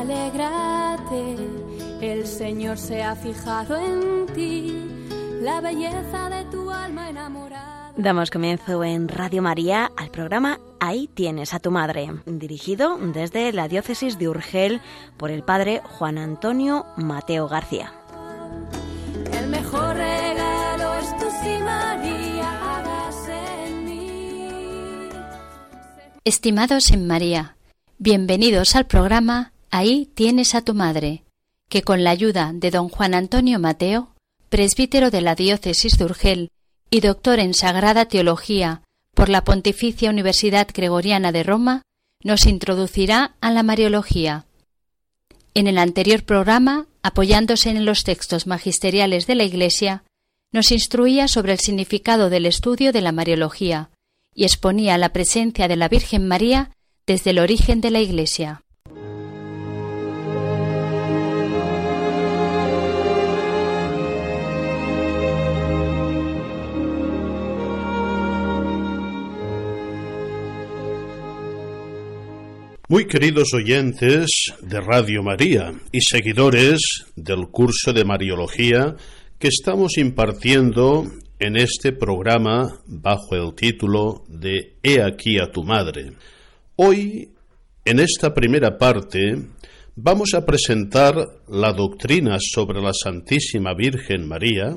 Alégrate, el Señor se ha fijado en ti, la belleza de tu alma enamorada. Damos comienzo en Radio María al programa Ahí tienes a tu madre, dirigido desde la diócesis de Urgel por el padre Juan Antonio Mateo García. El mejor regalo es tu sí, María, hágase en mí. Estimados en María, bienvenidos al programa Ahí tienes a tu madre, que con la ayuda de don Juan Antonio Mateo, presbítero de la diócesis de Urgel y doctor en Sagrada Teología por la Pontificia Universidad Gregoriana de Roma, nos introducirá a la Mariología. En el anterior programa, apoyándose en los textos magisteriales de la Iglesia, nos instruía sobre el significado del estudio de la Mariología y exponía la presencia de la Virgen María desde el origen de la Iglesia. Muy queridos oyentes de Radio María y seguidores del curso de Mariología que estamos impartiendo en este programa bajo el título de He aquí a tu madre. Hoy, en esta primera parte, vamos a presentar la doctrina sobre la Santísima Virgen María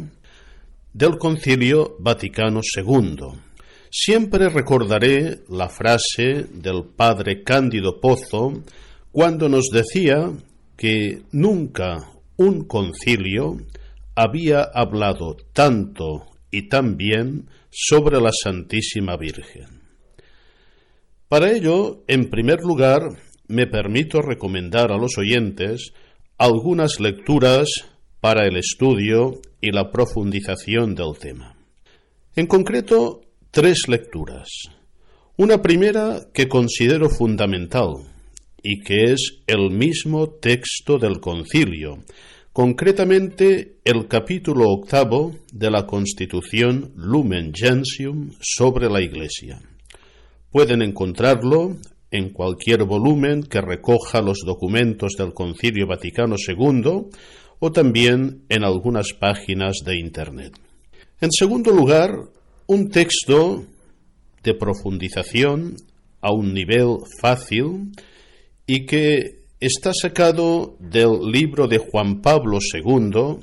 del Concilio Vaticano II. Siempre recordaré la frase del padre Cándido Pozo cuando nos decía que nunca un concilio había hablado tanto y tan bien sobre la Santísima Virgen. Para ello, en primer lugar, me permito recomendar a los oyentes algunas lecturas para el estudio y la profundización del tema. En concreto, tres lecturas. Una primera que considero fundamental y que es el mismo texto del concilio, concretamente el capítulo octavo de la Constitución Lumen Gentium sobre la Iglesia. Pueden encontrarlo en cualquier volumen que recoja los documentos del Concilio Vaticano II o también en algunas páginas de Internet. En segundo lugar, un texto de profundización a un nivel fácil y que está sacado del libro de Juan Pablo II,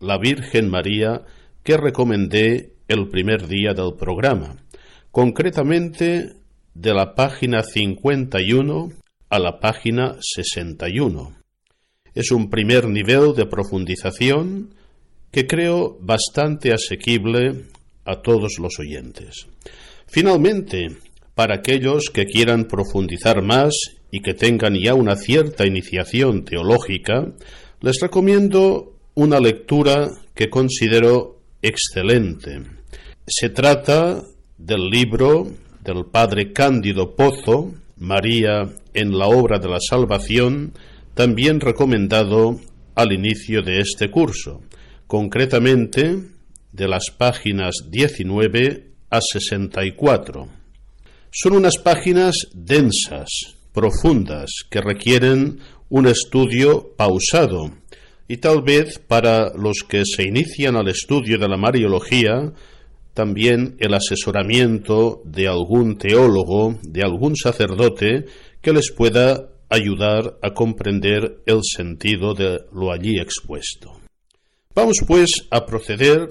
La Virgen María, que recomendé el primer día del programa, concretamente de la página 51 a la página 61. Es un primer nivel de profundización que creo bastante asequible a todos los oyentes. Finalmente, para aquellos que quieran profundizar más y que tengan ya una cierta iniciación teológica, les recomiendo una lectura que considero excelente. Se trata del libro del padre Cándido Pozo, María en la obra de la salvación, también recomendado al inicio de este curso, concretamente de las páginas 19 a 64. Son unas páginas densas, profundas, que requieren un estudio pausado y tal vez para los que se inician al estudio de la Mariología, también el asesoramiento de algún teólogo, de algún sacerdote que les pueda ayudar a comprender el sentido de lo allí expuesto. Vamos pues a proceder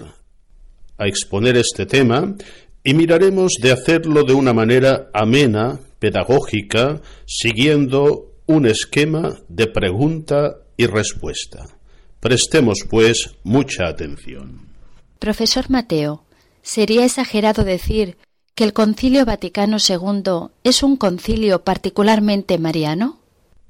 a exponer este tema y miraremos de hacerlo de una manera amena, pedagógica, siguiendo un esquema de pregunta y respuesta. Prestemos, pues, mucha atención. Profesor Mateo, ¿sería exagerado decir que el Concilio Vaticano II es un concilio particularmente mariano?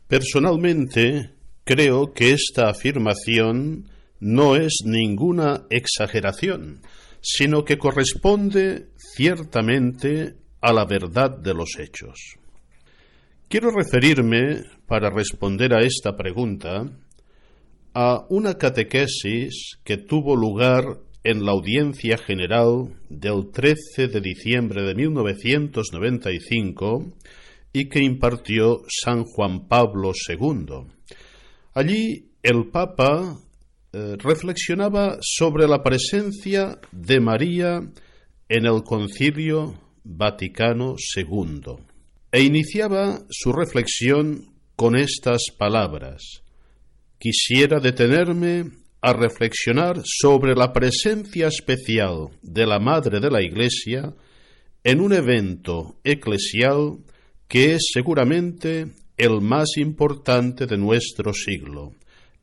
Personalmente, creo que esta afirmación no es ninguna exageración, sino que corresponde ciertamente a la verdad de los hechos. Quiero referirme, para responder a esta pregunta, a una catequesis que tuvo lugar en la audiencia general del 13 de diciembre de 1995 y que impartió San Juan Pablo II. Allí el Papa eh, reflexionaba sobre la presencia de María en el Concilio Vaticano II e iniciaba su reflexión con estas palabras. Quisiera detenerme a reflexionar sobre la presencia especial de la Madre de la Iglesia en un evento eclesial que es seguramente el más importante de nuestro siglo,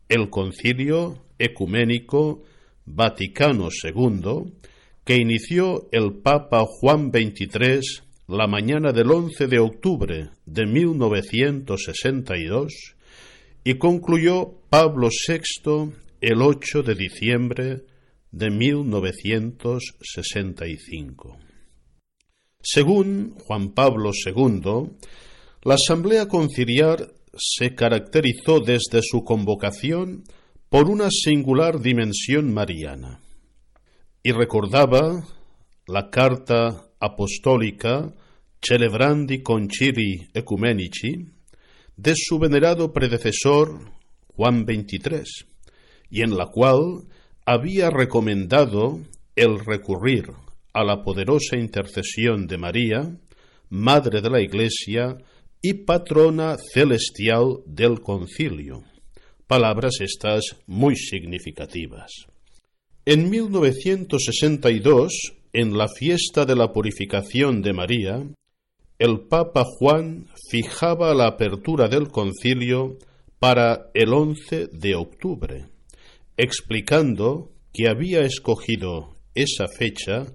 el Concilio Ecuménico Vaticano II, que inició el Papa Juan XXIII la mañana del 11 de octubre de 1962 y concluyó Pablo VI el 8 de diciembre de 1965. Según Juan Pablo II, la Asamblea Conciliar se caracterizó desde su convocación por una singular dimensión mariana y recordaba la carta apostólica Celebrandi Concili Ecumenici de su venerado predecesor Juan XXIII y en la cual había recomendado el recurrir a la poderosa intercesión de María, Madre de la Iglesia y patrona celestial del concilio. Palabras estas muy significativas. En 1962, en la fiesta de la purificación de María, el Papa Juan fijaba la apertura del concilio para el 11 de octubre explicando que había escogido esa fecha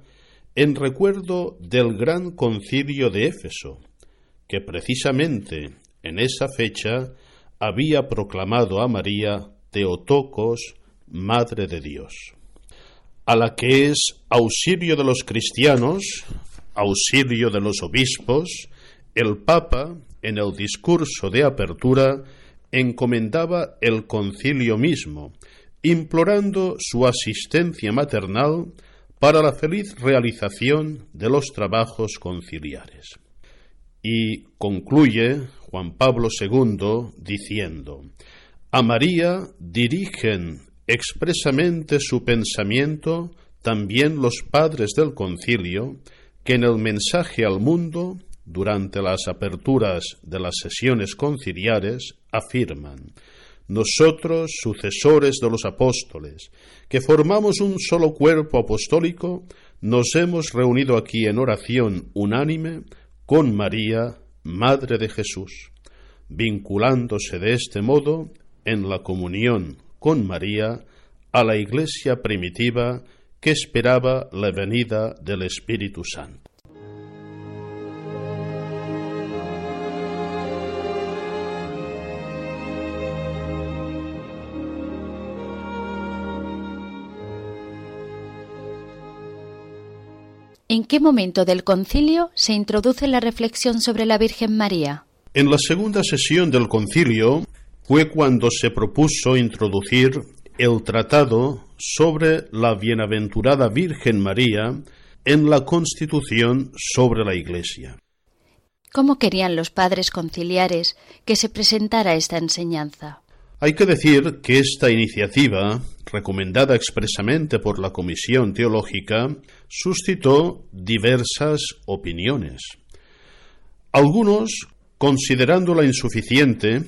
en recuerdo del gran concilio de Éfeso, que precisamente en esa fecha había proclamado a María Teotocos, Madre de Dios, a la que es auxilio de los cristianos, auxilio de los obispos, el Papa, en el discurso de apertura, encomendaba el concilio mismo, implorando su asistencia maternal para la feliz realización de los trabajos conciliares. Y concluye Juan Pablo II diciendo, a María dirigen expresamente su pensamiento también los padres del concilio, que en el mensaje al mundo, durante las aperturas de las sesiones conciliares, afirman, nosotros, sucesores de los apóstoles, que formamos un solo cuerpo apostólico, nos hemos reunido aquí en oración unánime con María, Madre de Jesús, vinculándose de este modo en la comunión con María a la Iglesia primitiva que esperaba la venida del Espíritu Santo. ¿En qué momento del concilio se introduce la reflexión sobre la Virgen María? En la segunda sesión del concilio fue cuando se propuso introducir el tratado sobre la bienaventurada Virgen María en la Constitución sobre la Iglesia. ¿Cómo querían los padres conciliares que se presentara esta enseñanza? Hay que decir que esta iniciativa, recomendada expresamente por la Comisión Teológica, suscitó diversas opiniones. Algunos, considerándola insuficiente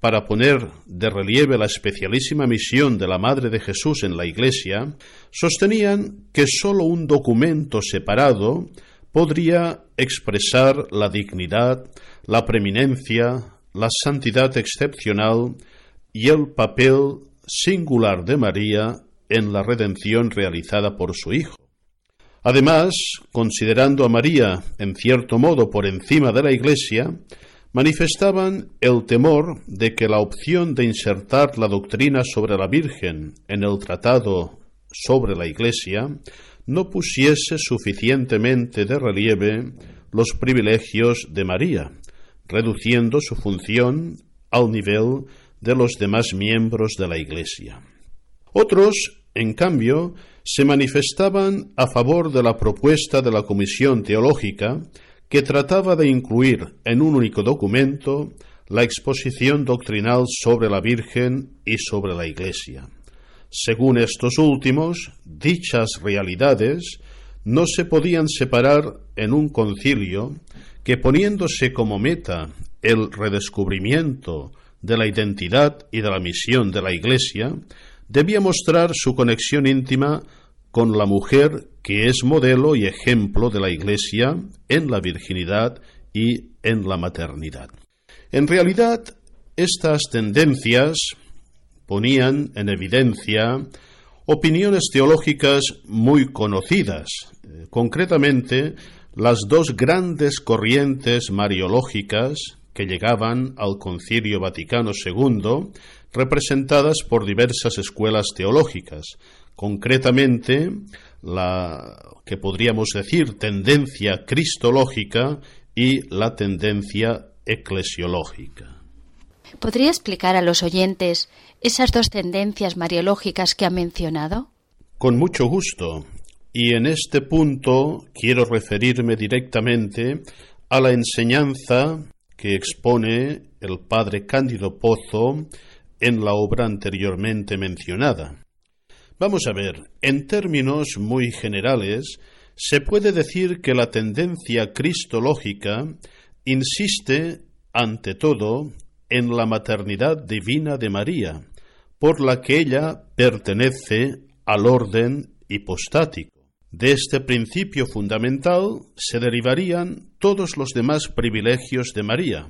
para poner de relieve la especialísima misión de la Madre de Jesús en la Iglesia, sostenían que sólo un documento separado podría expresar la dignidad, la preeminencia, la santidad excepcional y el papel singular de María en la redención realizada por su Hijo. Además, considerando a María en cierto modo por encima de la Iglesia, manifestaban el temor de que la opción de insertar la doctrina sobre la Virgen en el tratado sobre la Iglesia no pusiese suficientemente de relieve los privilegios de María, reduciendo su función al nivel de los demás miembros de la Iglesia. Otros, en cambio, se manifestaban a favor de la propuesta de la Comisión Teológica, que trataba de incluir en un único documento la exposición doctrinal sobre la Virgen y sobre la Iglesia. Según estos últimos, dichas realidades no se podían separar en un concilio que poniéndose como meta el redescubrimiento de la identidad y de la misión de la Iglesia, debía mostrar su conexión íntima con la mujer que es modelo y ejemplo de la Iglesia en la virginidad y en la maternidad. En realidad, estas tendencias ponían en evidencia opiniones teológicas muy conocidas, eh, concretamente las dos grandes corrientes mariológicas que llegaban al Concilio Vaticano II, representadas por diversas escuelas teológicas, concretamente la que podríamos decir tendencia cristológica y la tendencia eclesiológica. ¿Podría explicar a los oyentes esas dos tendencias mariológicas que ha mencionado? Con mucho gusto. Y en este punto quiero referirme directamente a la enseñanza que expone el padre Cándido Pozo en la obra anteriormente mencionada. Vamos a ver, en términos muy generales, se puede decir que la tendencia cristológica insiste, ante todo, en la maternidad divina de María, por la que ella pertenece al orden hipostático. De este principio fundamental se derivarían todos los demás privilegios de María,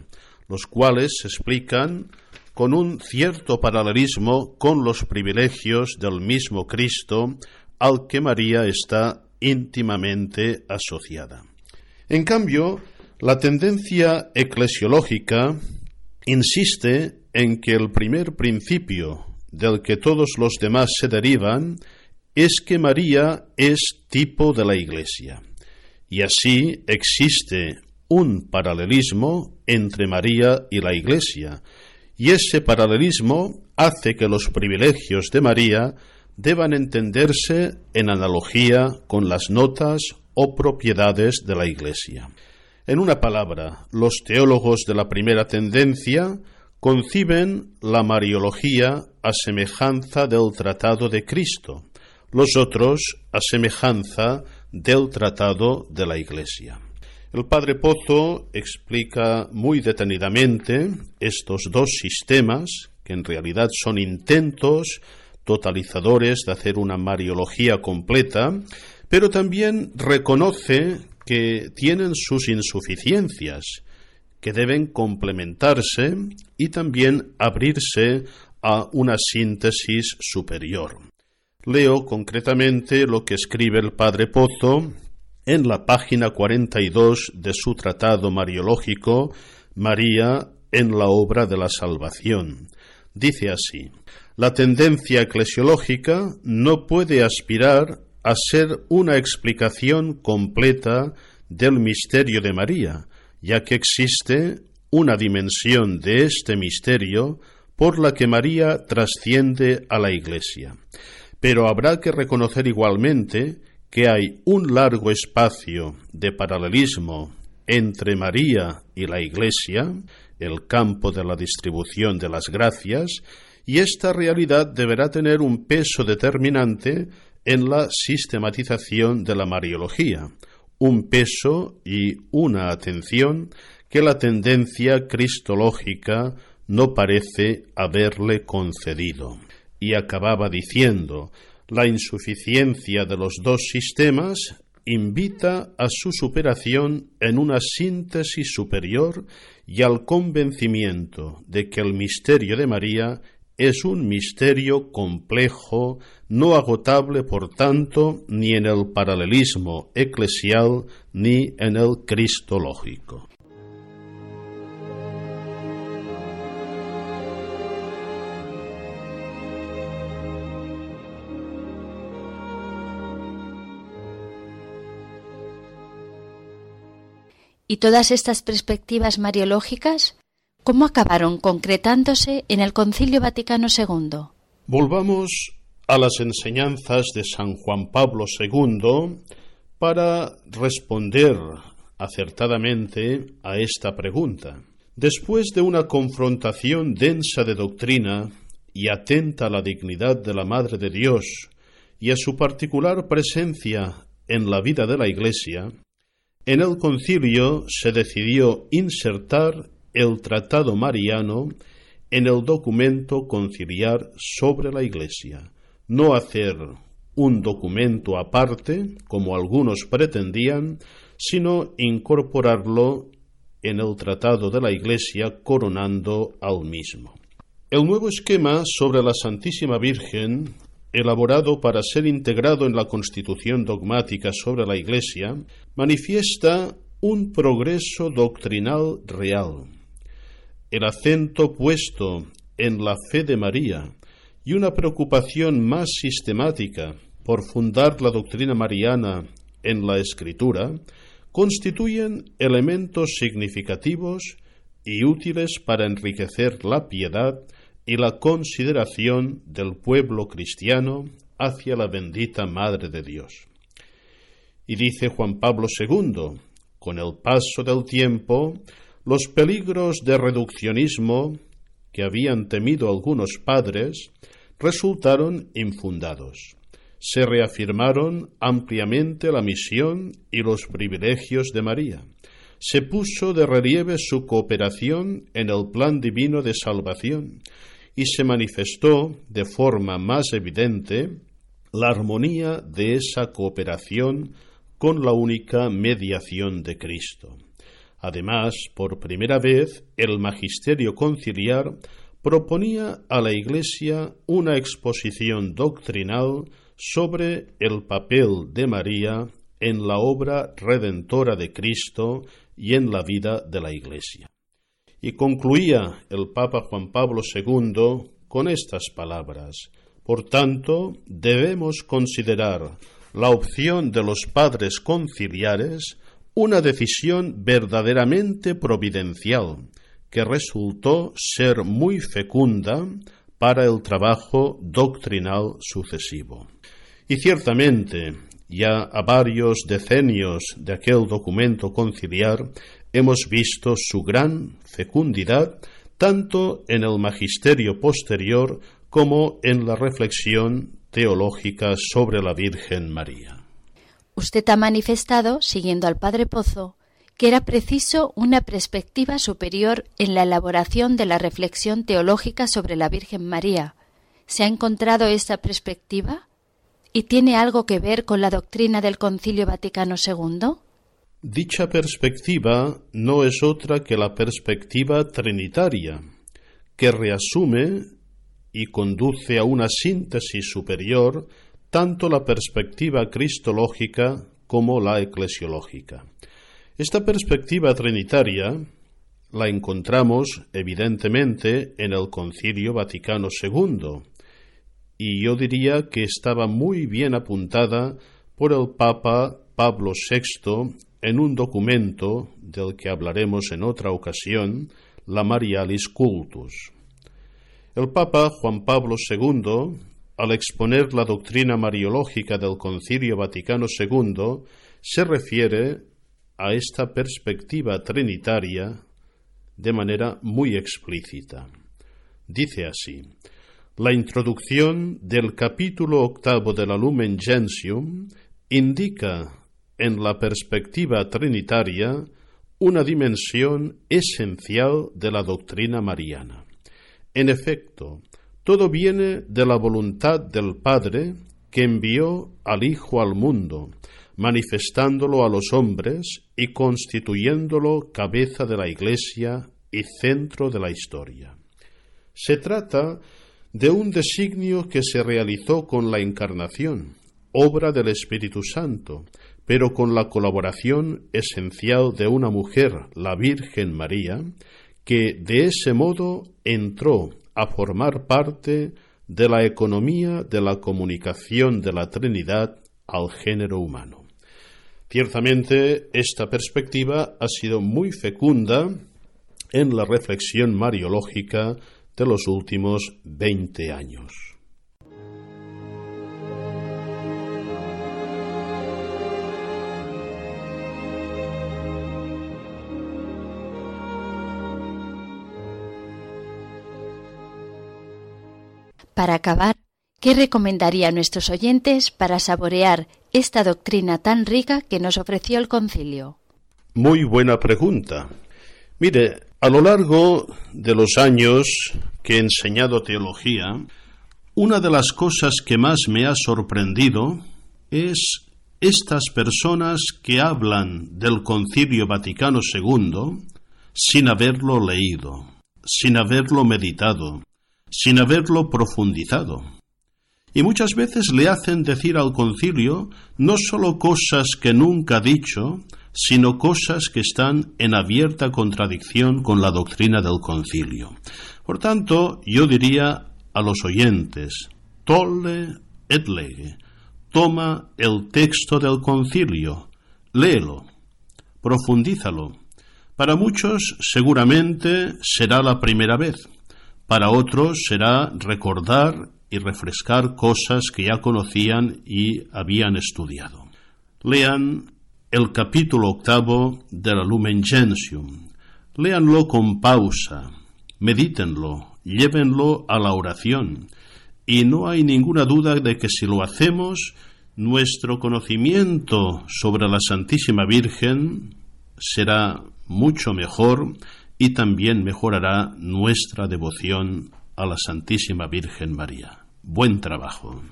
los cuales se explican con un cierto paralelismo con los privilegios del mismo Cristo al que María está íntimamente asociada. En cambio, la tendencia eclesiológica insiste en que el primer principio del que todos los demás se derivan es que María es tipo de la Iglesia. Y así existe un paralelismo entre María y la Iglesia, y ese paralelismo hace que los privilegios de María deban entenderse en analogía con las notas o propiedades de la Iglesia. En una palabra, los teólogos de la primera tendencia conciben la Mariología a semejanza del tratado de Cristo, los otros a semejanza del tratado de la Iglesia. El padre Pozo explica muy detenidamente estos dos sistemas, que en realidad son intentos totalizadores de hacer una mariología completa, pero también reconoce que tienen sus insuficiencias, que deben complementarse y también abrirse a una síntesis superior. Leo concretamente lo que escribe el padre Pozo en la página 42 de su tratado mariológico María en la obra de la salvación. Dice así, la tendencia eclesiológica no puede aspirar a ser una explicación completa del misterio de María, ya que existe una dimensión de este misterio por la que María trasciende a la Iglesia. Pero habrá que reconocer igualmente que hay un largo espacio de paralelismo entre María y la Iglesia, el campo de la distribución de las gracias, y esta realidad deberá tener un peso determinante en la sistematización de la Mariología, un peso y una atención que la tendencia cristológica no parece haberle concedido. Y acababa diciendo la insuficiencia de los dos sistemas invita a su superación en una síntesis superior y al convencimiento de que el misterio de María es un misterio complejo, no agotable por tanto ni en el paralelismo eclesial ni en el cristológico. ¿Y todas estas perspectivas mariológicas cómo acabaron concretándose en el Concilio Vaticano II? Volvamos a las enseñanzas de San Juan Pablo II para responder acertadamente a esta pregunta. Después de una confrontación densa de doctrina y atenta a la dignidad de la Madre de Dios y a su particular presencia en la vida de la Iglesia, en el concilio se decidió insertar el Tratado Mariano en el documento conciliar sobre la Iglesia, no hacer un documento aparte, como algunos pretendían, sino incorporarlo en el Tratado de la Iglesia coronando al mismo. El nuevo esquema sobre la Santísima Virgen, elaborado para ser integrado en la Constitución dogmática sobre la Iglesia, manifiesta un progreso doctrinal real. El acento puesto en la fe de María y una preocupación más sistemática por fundar la doctrina mariana en la Escritura constituyen elementos significativos y útiles para enriquecer la piedad y la consideración del pueblo cristiano hacia la bendita Madre de Dios. Y dice Juan Pablo II, con el paso del tiempo, los peligros de reduccionismo que habían temido algunos padres resultaron infundados. Se reafirmaron ampliamente la misión y los privilegios de María. Se puso de relieve su cooperación en el plan divino de salvación y se manifestó de forma más evidente la armonía de esa cooperación con la única mediación de Cristo. Además, por primera vez, el magisterio conciliar proponía a la Iglesia una exposición doctrinal sobre el papel de María en la obra redentora de Cristo y en la vida de la Iglesia. Y concluía el Papa Juan Pablo II con estas palabras. Por tanto, debemos considerar la opción de los padres conciliares una decisión verdaderamente providencial, que resultó ser muy fecunda para el trabajo doctrinal sucesivo. Y ciertamente, ya a varios decenios de aquel documento conciliar, hemos visto su gran fecundidad tanto en el magisterio posterior como en la reflexión teológica sobre la Virgen María. Usted ha manifestado, siguiendo al Padre Pozo, que era preciso una perspectiva superior en la elaboración de la reflexión teológica sobre la Virgen María. ¿Se ha encontrado esta perspectiva? ¿Y tiene algo que ver con la doctrina del Concilio Vaticano II? Dicha perspectiva no es otra que la perspectiva trinitaria, que reasume y conduce a una síntesis superior tanto la perspectiva cristológica como la eclesiológica. Esta perspectiva trinitaria la encontramos evidentemente en el Concilio Vaticano II, y yo diría que estaba muy bien apuntada por el Papa Pablo VI en un documento del que hablaremos en otra ocasión, la Marialis Cultus. El Papa Juan Pablo II, al exponer la doctrina mariológica del Concilio Vaticano II, se refiere a esta perspectiva trinitaria de manera muy explícita. Dice así, la introducción del capítulo octavo de la Lumen Gentium indica en la perspectiva trinitaria una dimensión esencial de la doctrina mariana. En efecto, todo viene de la voluntad del Padre que envió al Hijo al mundo, manifestándolo a los hombres y constituyéndolo cabeza de la Iglesia y centro de la historia. Se trata de un designio que se realizó con la Encarnación, obra del Espíritu Santo, pero con la colaboración esencial de una mujer, la Virgen María, que de ese modo entró a formar parte de la economía de la comunicación de la Trinidad al género humano. Ciertamente, esta perspectiva ha sido muy fecunda en la reflexión mariológica de los últimos veinte años. Para acabar, ¿qué recomendaría a nuestros oyentes para saborear esta doctrina tan rica que nos ofreció el concilio? Muy buena pregunta. Mire, a lo largo de los años que he enseñado teología, una de las cosas que más me ha sorprendido es estas personas que hablan del Concilio Vaticano II sin haberlo leído, sin haberlo meditado, sin haberlo profundizado. Y muchas veces le hacen decir al concilio no sólo cosas que nunca ha dicho, sino cosas que están en abierta contradicción con la doctrina del concilio. Por tanto, yo diría a los oyentes, tolle et lege, toma el texto del concilio, léelo, profundízalo. Para muchos seguramente será la primera vez, para otros será recordar y refrescar cosas que ya conocían y habían estudiado. Lean el capítulo octavo de la Lumen Gentium. Léanlo con pausa, medítenlo, llévenlo a la oración, y no hay ninguna duda de que si lo hacemos, nuestro conocimiento sobre la Santísima Virgen será mucho mejor y también mejorará nuestra devoción a la Santísima Virgen María. Buen trabajo.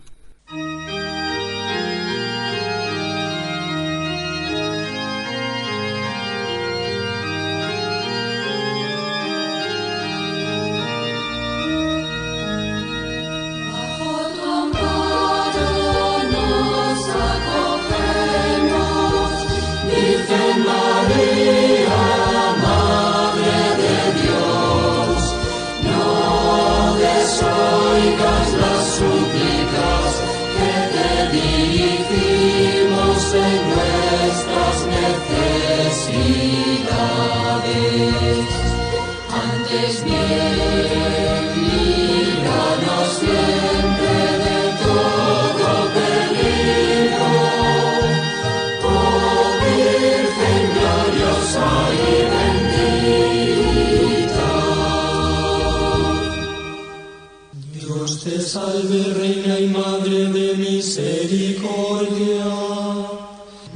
salve Reina y Madre de Misericordia,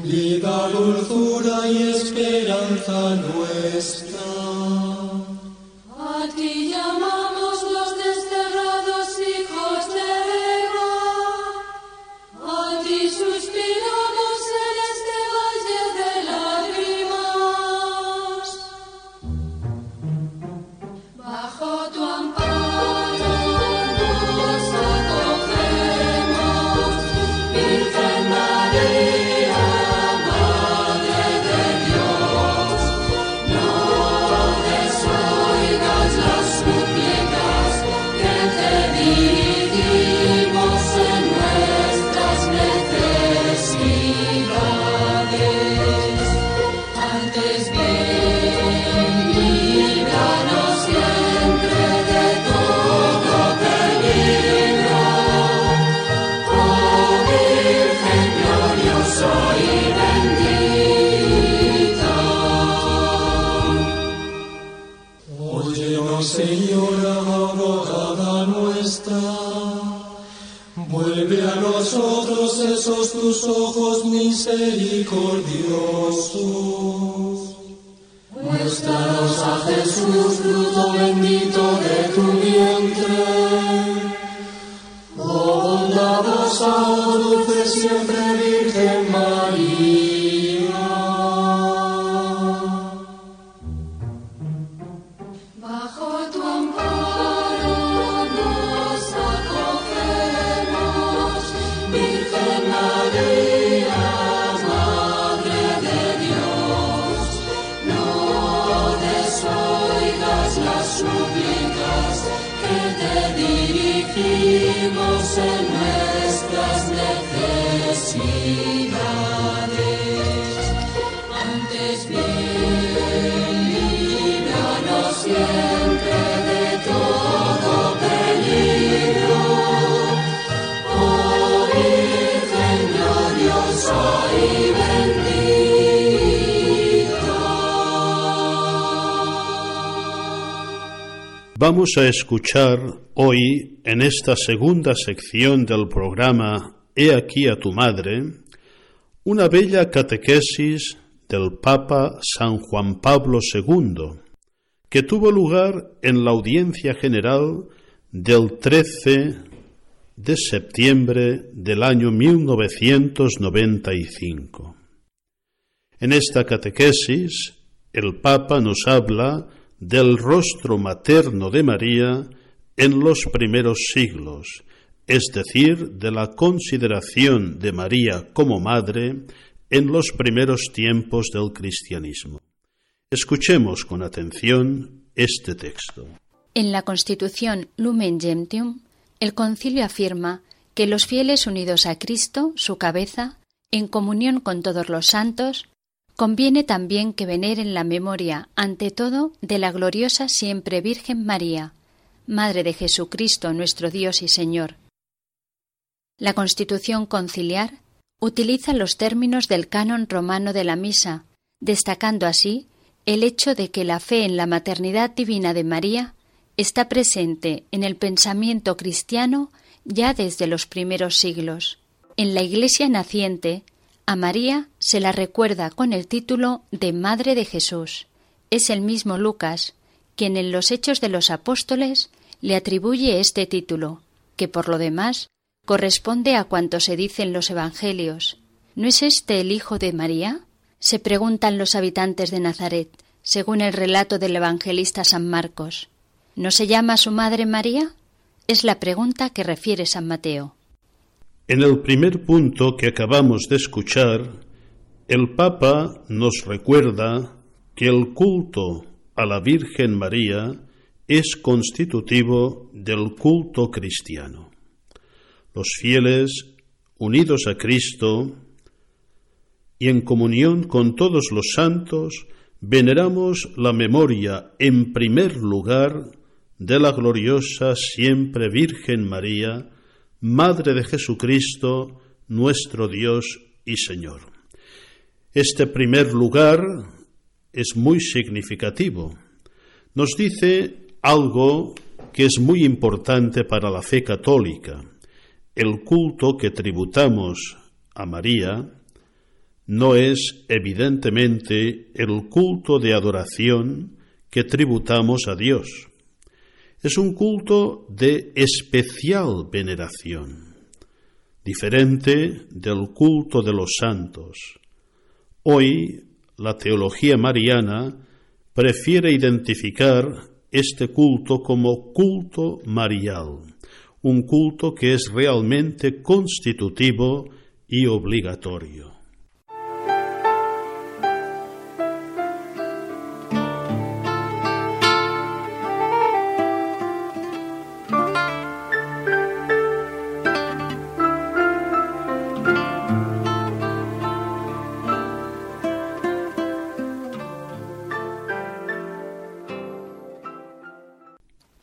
vida, dulzura y esperanza nuestra. En nuestras antes siempre de todo. Oh Vamos a escuchar hoy en esta segunda sección del programa He aquí a tu madre una bella catequesis del Papa San Juan Pablo II, que tuvo lugar en la audiencia general del 13 de septiembre del año 1995. En esta catequesis, el Papa nos habla del rostro materno de María en los primeros siglos, es decir, de la consideración de María como madre en los primeros tiempos del cristianismo. Escuchemos con atención este texto. En la Constitución Lumen Gentium, el concilio afirma que los fieles unidos a Cristo, su cabeza, en comunión con todos los santos, Conviene también que veneren la memoria, ante todo, de la gloriosa siempre Virgen María, Madre de Jesucristo nuestro Dios y Señor. La Constitución conciliar utiliza los términos del canon romano de la misa, destacando así el hecho de que la fe en la maternidad divina de María está presente en el pensamiento cristiano ya desde los primeros siglos. En la Iglesia naciente a María se la recuerda con el título de Madre de Jesús. Es el mismo Lucas quien en los Hechos de los Apóstoles le atribuye este título, que por lo demás corresponde a cuanto se dice en los Evangelios. ¿No es este el Hijo de María? se preguntan los habitantes de Nazaret, según el relato del evangelista San Marcos. ¿No se llama su madre María? Es la pregunta que refiere San Mateo. En el primer punto que acabamos de escuchar, el Papa nos recuerda que el culto a la Virgen María es constitutivo del culto cristiano. Los fieles, unidos a Cristo y en comunión con todos los santos, veneramos la memoria en primer lugar de la gloriosa siempre Virgen María, Madre de Jesucristo, nuestro Dios y Señor. Este primer lugar es muy significativo. Nos dice algo que es muy importante para la fe católica. El culto que tributamos a María no es evidentemente el culto de adoración que tributamos a Dios es un culto de especial veneración, diferente del culto de los santos. Hoy la teología mariana prefiere identificar este culto como culto marial, un culto que es realmente constitutivo y obligatorio.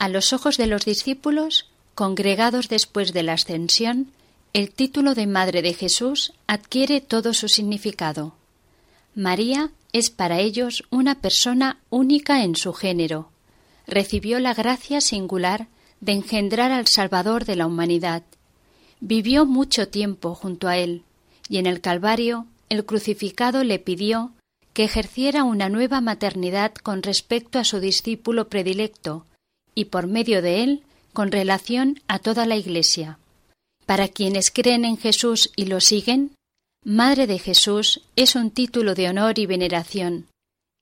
A los ojos de los discípulos, congregados después de la ascensión, el título de Madre de Jesús adquiere todo su significado. María es para ellos una persona única en su género. Recibió la gracia singular de engendrar al Salvador de la humanidad. Vivió mucho tiempo junto a él, y en el Calvario el crucificado le pidió que ejerciera una nueva maternidad con respecto a su discípulo predilecto, y por medio de él con relación a toda la Iglesia. Para quienes creen en Jesús y lo siguen, Madre de Jesús es un título de honor y veneración,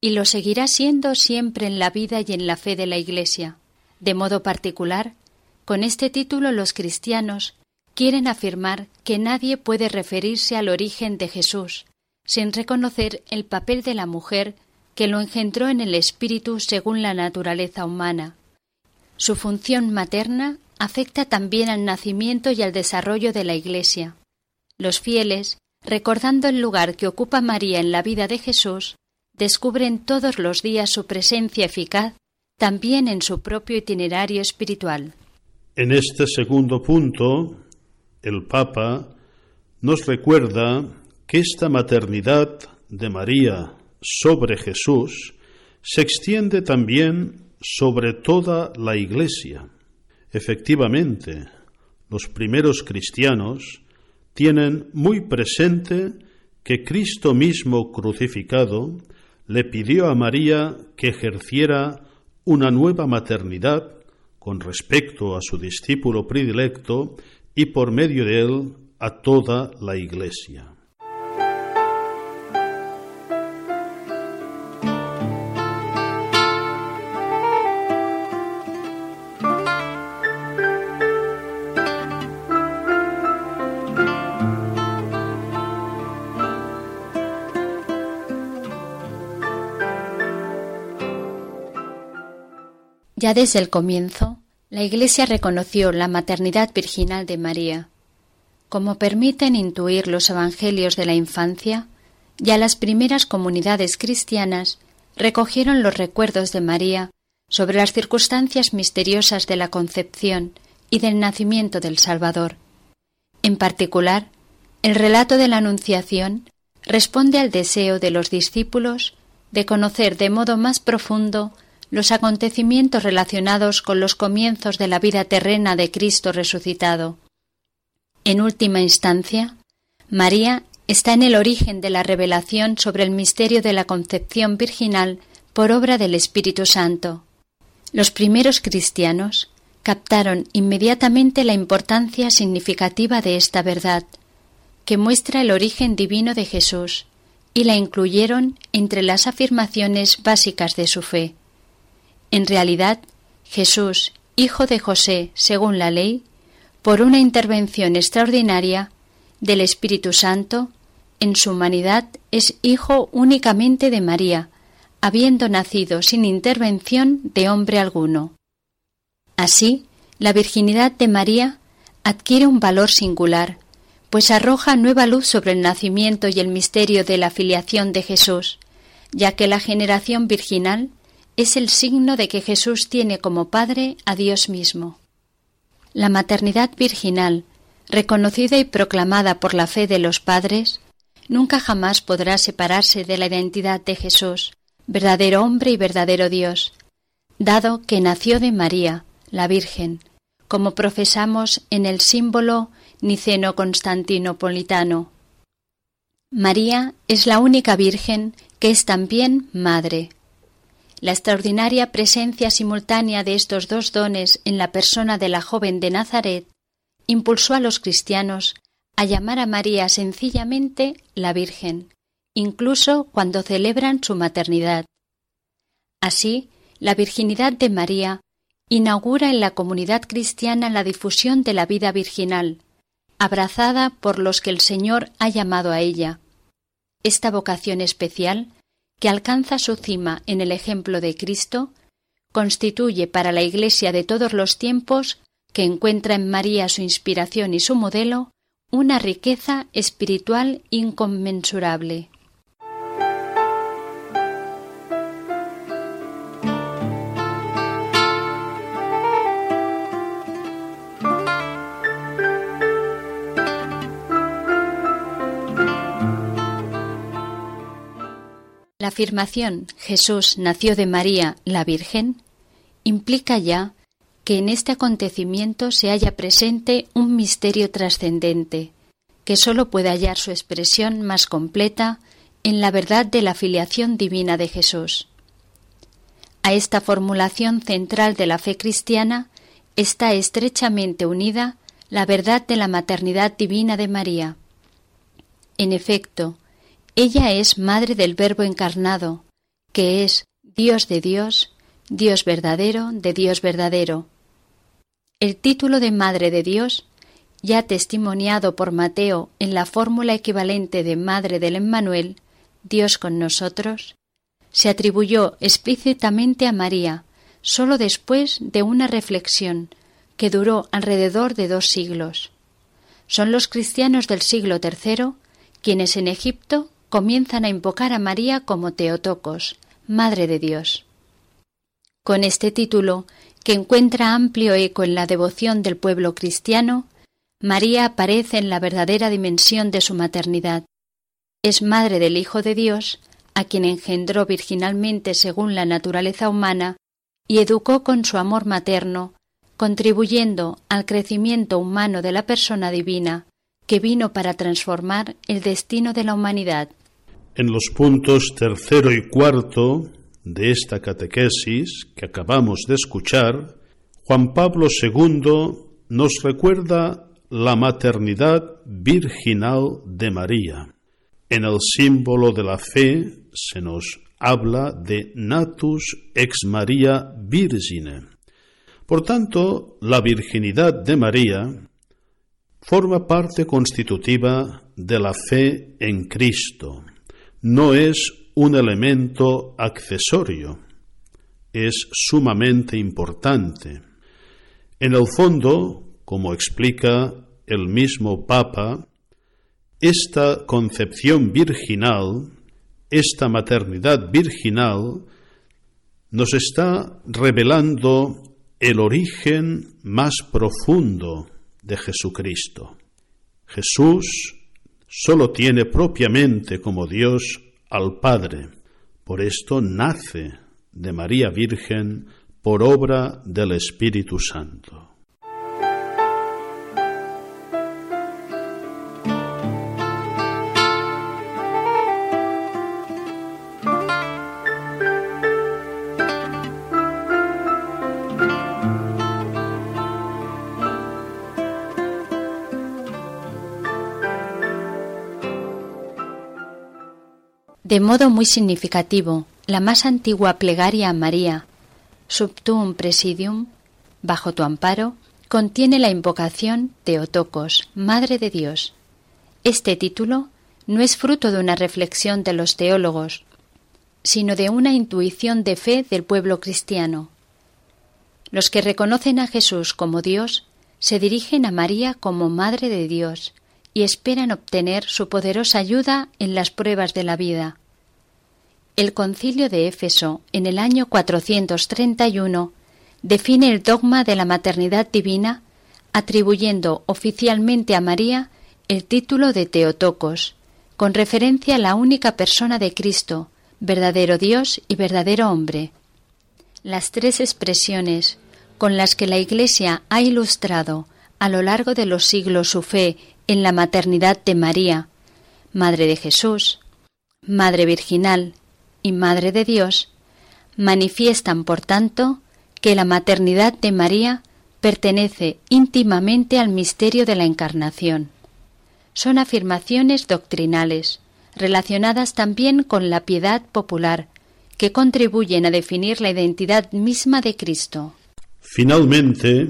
y lo seguirá siendo siempre en la vida y en la fe de la Iglesia. De modo particular, con este título los cristianos quieren afirmar que nadie puede referirse al origen de Jesús sin reconocer el papel de la mujer que lo engendró en el espíritu según la naturaleza humana, su función materna afecta también al nacimiento y al desarrollo de la Iglesia. Los fieles, recordando el lugar que ocupa María en la vida de Jesús, descubren todos los días su presencia eficaz también en su propio itinerario espiritual. En este segundo punto, el Papa nos recuerda que esta maternidad de María sobre Jesús se extiende también sobre toda la Iglesia. Efectivamente, los primeros cristianos tienen muy presente que Cristo mismo crucificado le pidió a María que ejerciera una nueva maternidad con respecto a su discípulo predilecto y por medio de él a toda la Iglesia. Ya desde el comienzo, la Iglesia reconoció la maternidad virginal de María. Como permiten intuir los evangelios de la infancia, ya las primeras comunidades cristianas recogieron los recuerdos de María sobre las circunstancias misteriosas de la concepción y del nacimiento del Salvador. En particular, el relato de la Anunciación responde al deseo de los discípulos de conocer de modo más profundo los acontecimientos relacionados con los comienzos de la vida terrena de Cristo resucitado. En última instancia, María está en el origen de la revelación sobre el misterio de la concepción virginal por obra del Espíritu Santo. Los primeros cristianos captaron inmediatamente la importancia significativa de esta verdad, que muestra el origen divino de Jesús, y la incluyeron entre las afirmaciones básicas de su fe. En realidad, Jesús, hijo de José según la ley, por una intervención extraordinaria del Espíritu Santo, en su humanidad es hijo únicamente de María, habiendo nacido sin intervención de hombre alguno. Así, la virginidad de María adquiere un valor singular, pues arroja nueva luz sobre el nacimiento y el misterio de la filiación de Jesús, ya que la generación virginal es el signo de que Jesús tiene como Padre a Dios mismo. La maternidad virginal, reconocida y proclamada por la fe de los padres, nunca jamás podrá separarse de la identidad de Jesús, verdadero hombre y verdadero Dios, dado que nació de María, la Virgen, como profesamos en el símbolo niceno-constantinopolitano. María es la única Virgen que es también Madre. La extraordinaria presencia simultánea de estos dos dones en la persona de la joven de Nazaret impulsó a los cristianos a llamar a María sencillamente la Virgen, incluso cuando celebran su maternidad. Así, la virginidad de María inaugura en la comunidad cristiana la difusión de la vida virginal, abrazada por los que el Señor ha llamado a ella. Esta vocación especial que alcanza su cima en el ejemplo de Cristo, constituye para la Iglesia de todos los tiempos, que encuentra en María su inspiración y su modelo, una riqueza espiritual inconmensurable. Afirmación Jesús nació de María la Virgen implica ya que en este acontecimiento se halla presente un misterio trascendente, que sólo puede hallar su expresión más completa en la verdad de la filiación divina de Jesús. A esta formulación central de la fe cristiana está estrechamente unida la verdad de la maternidad divina de María. En efecto, ella es madre del Verbo encarnado, que es Dios de Dios, Dios verdadero de Dios verdadero. El título de Madre de Dios, ya testimoniado por Mateo en la fórmula equivalente de Madre del Emmanuel, Dios con nosotros, se atribuyó explícitamente a María, sólo después de una reflexión que duró alrededor de dos siglos. Son los cristianos del siglo III quienes en Egipto comienzan a invocar a María como Teotocos, Madre de Dios. Con este título, que encuentra amplio eco en la devoción del pueblo cristiano, María aparece en la verdadera dimensión de su maternidad. Es madre del Hijo de Dios, a quien engendró virginalmente según la naturaleza humana, y educó con su amor materno, contribuyendo al crecimiento humano de la persona divina, que vino para transformar el destino de la humanidad. En los puntos tercero y cuarto de esta catequesis que acabamos de escuchar, Juan Pablo II nos recuerda la maternidad virginal de María. En el símbolo de la fe se nos habla de natus ex Maria Virgine. Por tanto, la virginidad de María forma parte constitutiva de la fe en Cristo. No es un elemento accesorio, es sumamente importante. En el fondo, como explica el mismo Papa, esta concepción virginal, esta maternidad virginal, nos está revelando el origen más profundo de Jesucristo. Jesús solo tiene propiamente como Dios al Padre, por esto nace de María Virgen por obra del Espíritu Santo. De modo muy significativo, la más antigua plegaria a María, Sub tuum presidium, bajo tu amparo, contiene la invocación Teotocos, Madre de Dios. Este título no es fruto de una reflexión de los teólogos, sino de una intuición de fe del pueblo cristiano. Los que reconocen a Jesús como Dios se dirigen a María como Madre de Dios y esperan obtener su poderosa ayuda en las pruebas de la vida. El concilio de Éfeso, en el año 431, define el dogma de la maternidad divina, atribuyendo oficialmente a María el título de Teotocos, con referencia a la única persona de Cristo, verdadero Dios y verdadero hombre. Las tres expresiones con las que la Iglesia ha ilustrado a lo largo de los siglos su fe en la maternidad de María, Madre de Jesús, Madre Virginal y Madre de Dios, manifiestan, por tanto, que la maternidad de María pertenece íntimamente al misterio de la Encarnación. Son afirmaciones doctrinales, relacionadas también con la piedad popular, que contribuyen a definir la identidad misma de Cristo. Finalmente,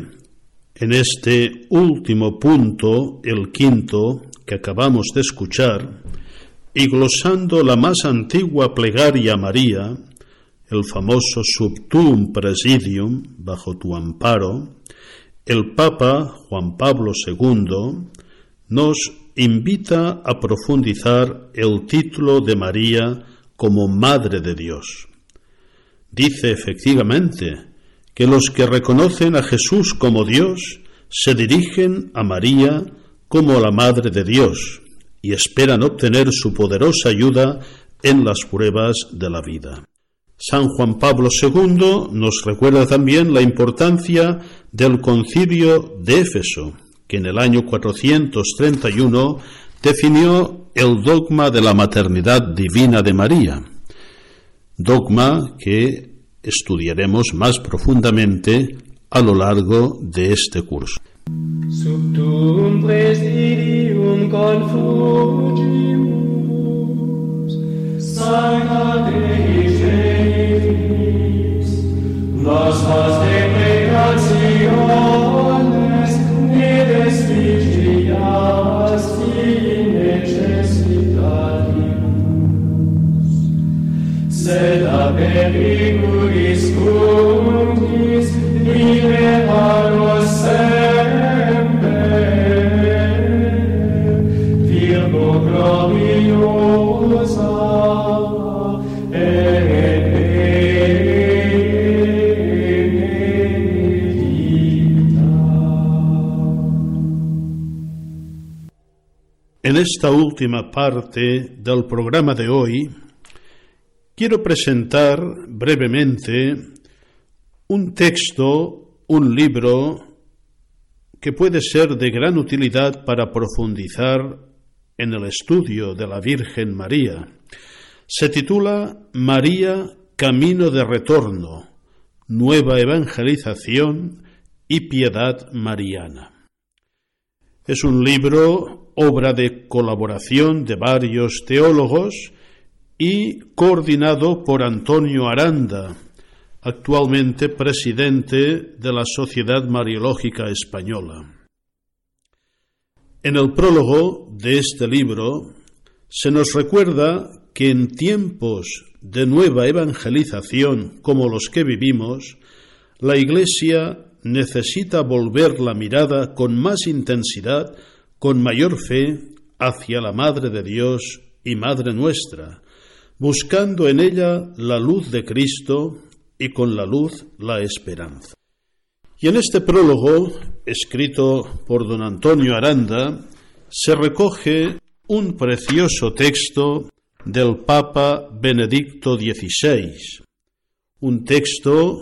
en este último punto, el quinto, que acabamos de escuchar, y glosando la más antigua plegaria a María, el famoso Subtum Presidium, bajo tu amparo, el Papa Juan Pablo II nos invita a profundizar el título de María como Madre de Dios. Dice efectivamente que los que reconocen a Jesús como Dios se dirigen a María como la Madre de Dios, y esperan obtener su poderosa ayuda en las pruebas de la vida. San Juan Pablo II nos recuerda también la importancia del concilio de Éfeso, que en el año 431 definió el dogma de la maternidad divina de María, dogma que estudiaremos más profundamente a lo largo de este curso. Subtum presidium confugimus, Sancta Dei Genitis, nostras deprecationes, ne vestigias in necessitatis, sed a periculis cundis, liberanos esta última parte del programa de hoy, quiero presentar brevemente Un texto, un libro que puede ser de gran utilidad para profundizar en el estudio de la Virgen María. Se titula María, Camino de Retorno, Nueva Evangelización y Piedad Mariana. Es un libro, obra de colaboración de varios teólogos y coordinado por Antonio Aranda, actualmente presidente de la Sociedad Mariológica Española. En el prólogo de este libro se nos recuerda que en tiempos de nueva evangelización como los que vivimos, la Iglesia necesita volver la mirada con más intensidad, con mayor fe, hacia la Madre de Dios y Madre nuestra, buscando en ella la luz de Cristo y con la luz la esperanza. Y en este prólogo, escrito por don Antonio Aranda, se recoge un precioso texto del Papa Benedicto XVI, un texto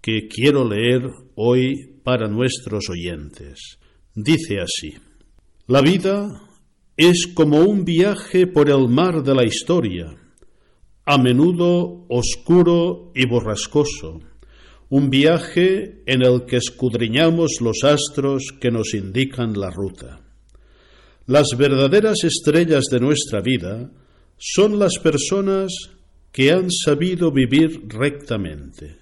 que quiero leer hoy para nuestros oyentes. Dice así, La vida es como un viaje por el mar de la historia, a menudo oscuro y borrascoso, un viaje en el que escudriñamos los astros que nos indican la ruta. Las verdaderas estrellas de nuestra vida son las personas que han sabido vivir rectamente.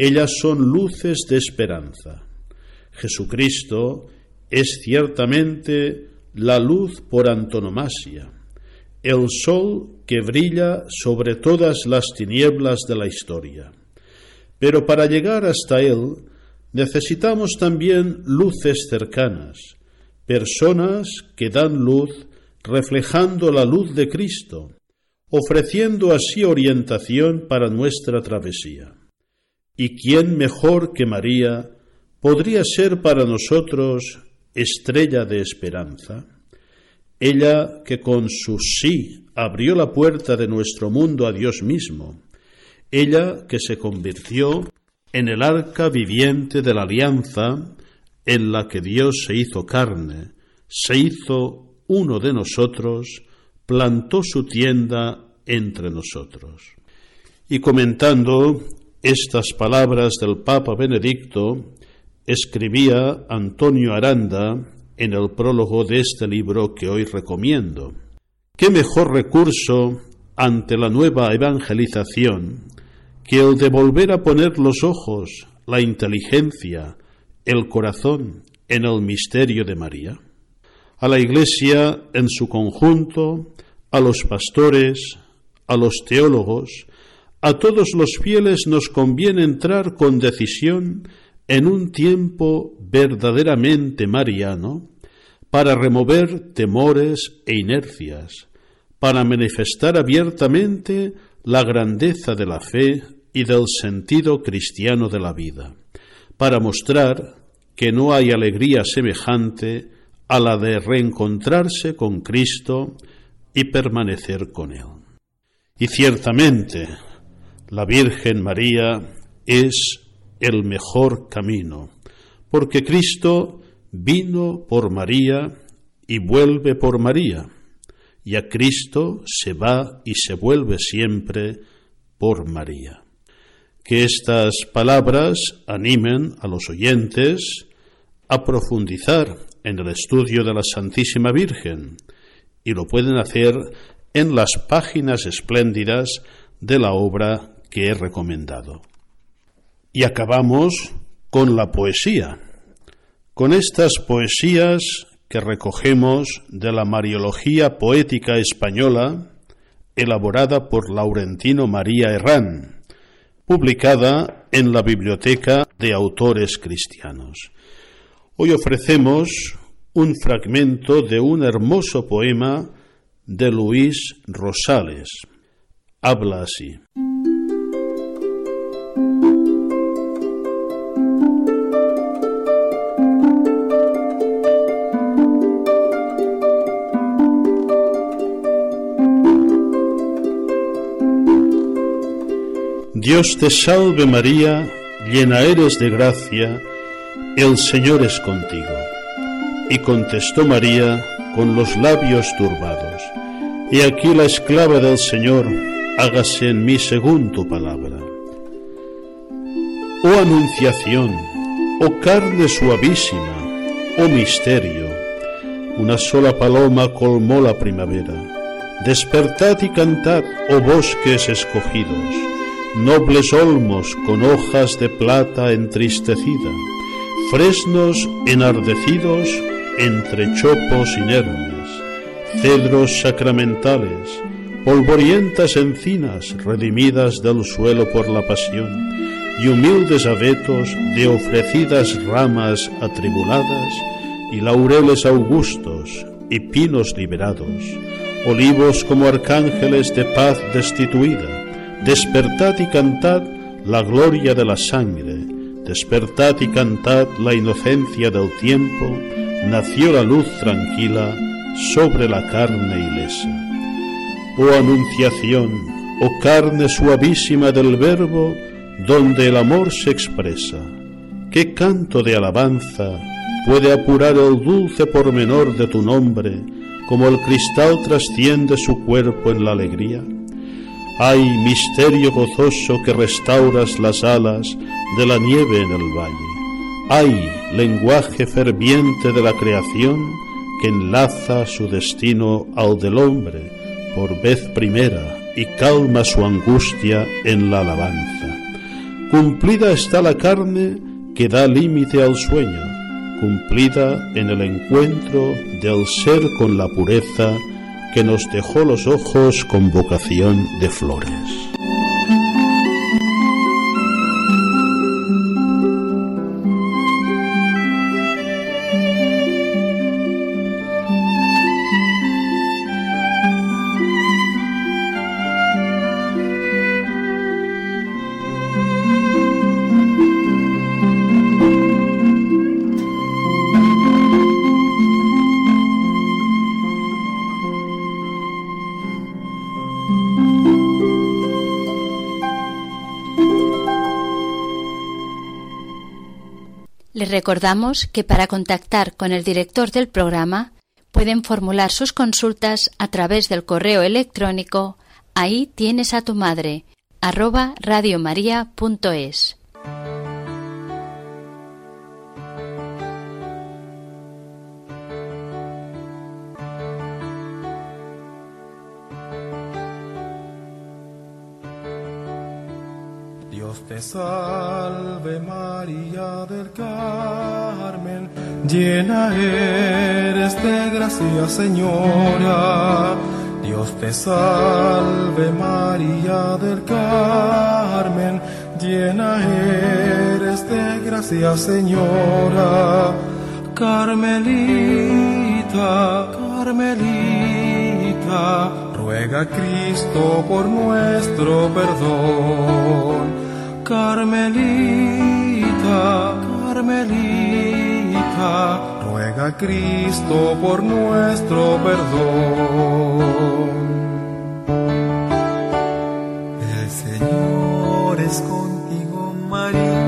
Ellas son luces de esperanza. Jesucristo es ciertamente la luz por antonomasia, el sol que brilla sobre todas las tinieblas de la historia. Pero para llegar hasta Él necesitamos también luces cercanas, personas que dan luz reflejando la luz de Cristo, ofreciendo así orientación para nuestra travesía. ¿Y quién mejor que María podría ser para nosotros estrella de esperanza? Ella que con su sí abrió la puerta de nuestro mundo a Dios mismo, ella que se convirtió en el arca viviente de la alianza en la que Dios se hizo carne, se hizo uno de nosotros plantó su tienda entre nosotros. Y comentando estas palabras del Papa Benedicto, escribía Antonio Aranda en el prólogo de este libro que hoy recomiendo. ¿Qué mejor recurso ante la nueva evangelización que el de volver a poner los ojos, la inteligencia, el corazón en el misterio de María? a la Iglesia en su conjunto, a los pastores, a los teólogos, a todos los fieles nos conviene entrar con decisión en un tiempo verdaderamente mariano para remover temores e inercias, para manifestar abiertamente la grandeza de la fe y del sentido cristiano de la vida, para mostrar que no hay alegría semejante a la de reencontrarse con Cristo y permanecer con Él. Y ciertamente la Virgen María es el mejor camino, porque Cristo vino por María y vuelve por María, y a Cristo se va y se vuelve siempre por María. Que estas palabras animen a los oyentes a profundizar en el estudio de la Santísima Virgen y lo pueden hacer en las páginas espléndidas de la obra que he recomendado. Y acabamos con la poesía, con estas poesías que recogemos de la Mariología Poética Española, elaborada por Laurentino María Herrán, publicada en la Biblioteca de Autores Cristianos. Hoy ofrecemos un fragmento de un hermoso poema de Luis Rosales. Habla así. Dios te salve María, llena eres de gracia, el Señor es contigo. Y contestó María con los labios turbados, y aquí la esclava del Señor, hágase en mí según tu palabra. Oh anunciación, oh carne suavísima, oh misterio, una sola paloma colmó la primavera. Despertad y cantad, oh bosques escogidos, nobles olmos con hojas de plata entristecida, fresnos enardecidos entre chopos inermes, cedros sacramentales, polvorientas encinas redimidas del suelo por la pasión, y humildes abetos de ofrecidas ramas atribuladas, y laureles augustos, y pinos liberados, olivos como arcángeles de paz destituida, despertad y cantad la gloria de la sangre, despertad y cantad la inocencia del tiempo, nació la luz tranquila sobre la carne ilesa. Oh anunciación, oh carne suavísima del verbo, donde el amor se expresa, qué canto de alabanza puede apurar el dulce pormenor de tu nombre, como el cristal trasciende su cuerpo en la alegría. Ay, misterio gozoso que restauras las alas de la nieve en el valle. Ay, lenguaje ferviente de la creación que enlaza su destino al del hombre por vez primera y calma su angustia en la alabanza. Cumplida está la carne que da límite al sueño, cumplida en el encuentro del ser con la pureza que nos dejó los ojos con vocación de flores. Recordamos que para contactar con el director del programa pueden formular sus consultas a través del correo electrónico ahí tienes a tu madre arroba radiomaria.es. te salve María del Carmen, llena eres de gracia Señora. Dios te salve María del Carmen, llena eres de gracia Señora. Carmelita, Carmelita, ruega a Cristo por nuestro perdón. Carmelita, Carmelita, ruega a Cristo por nuestro perdón. El Señor es contigo, María,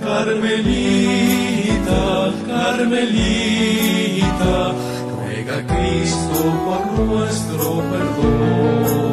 Carmelita, Carmelita, ruega a Cristo por nuestro perdón.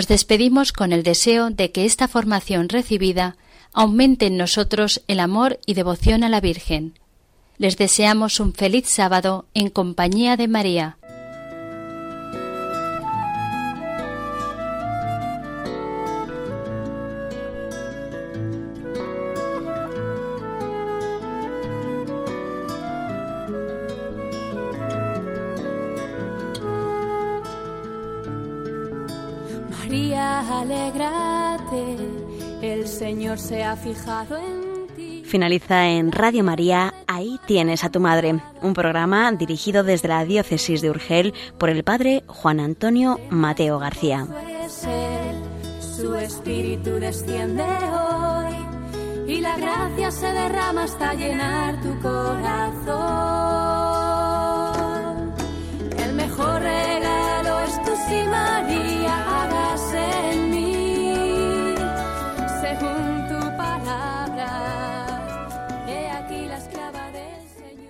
Nos despedimos con el deseo de que esta formación recibida aumente en nosotros el amor y devoción a la Virgen. Les deseamos un feliz sábado en compañía de María. Señor se ha fijado en ti. Finaliza en Radio María, ahí tienes a tu madre, un programa dirigido desde la diócesis de Urgel por el padre Juan Antonio Mateo García. Su espíritu desciende hoy y la gracia se derrama hasta llenar tu corazón. El mejor regalo es tu sí, María, hágase en mí según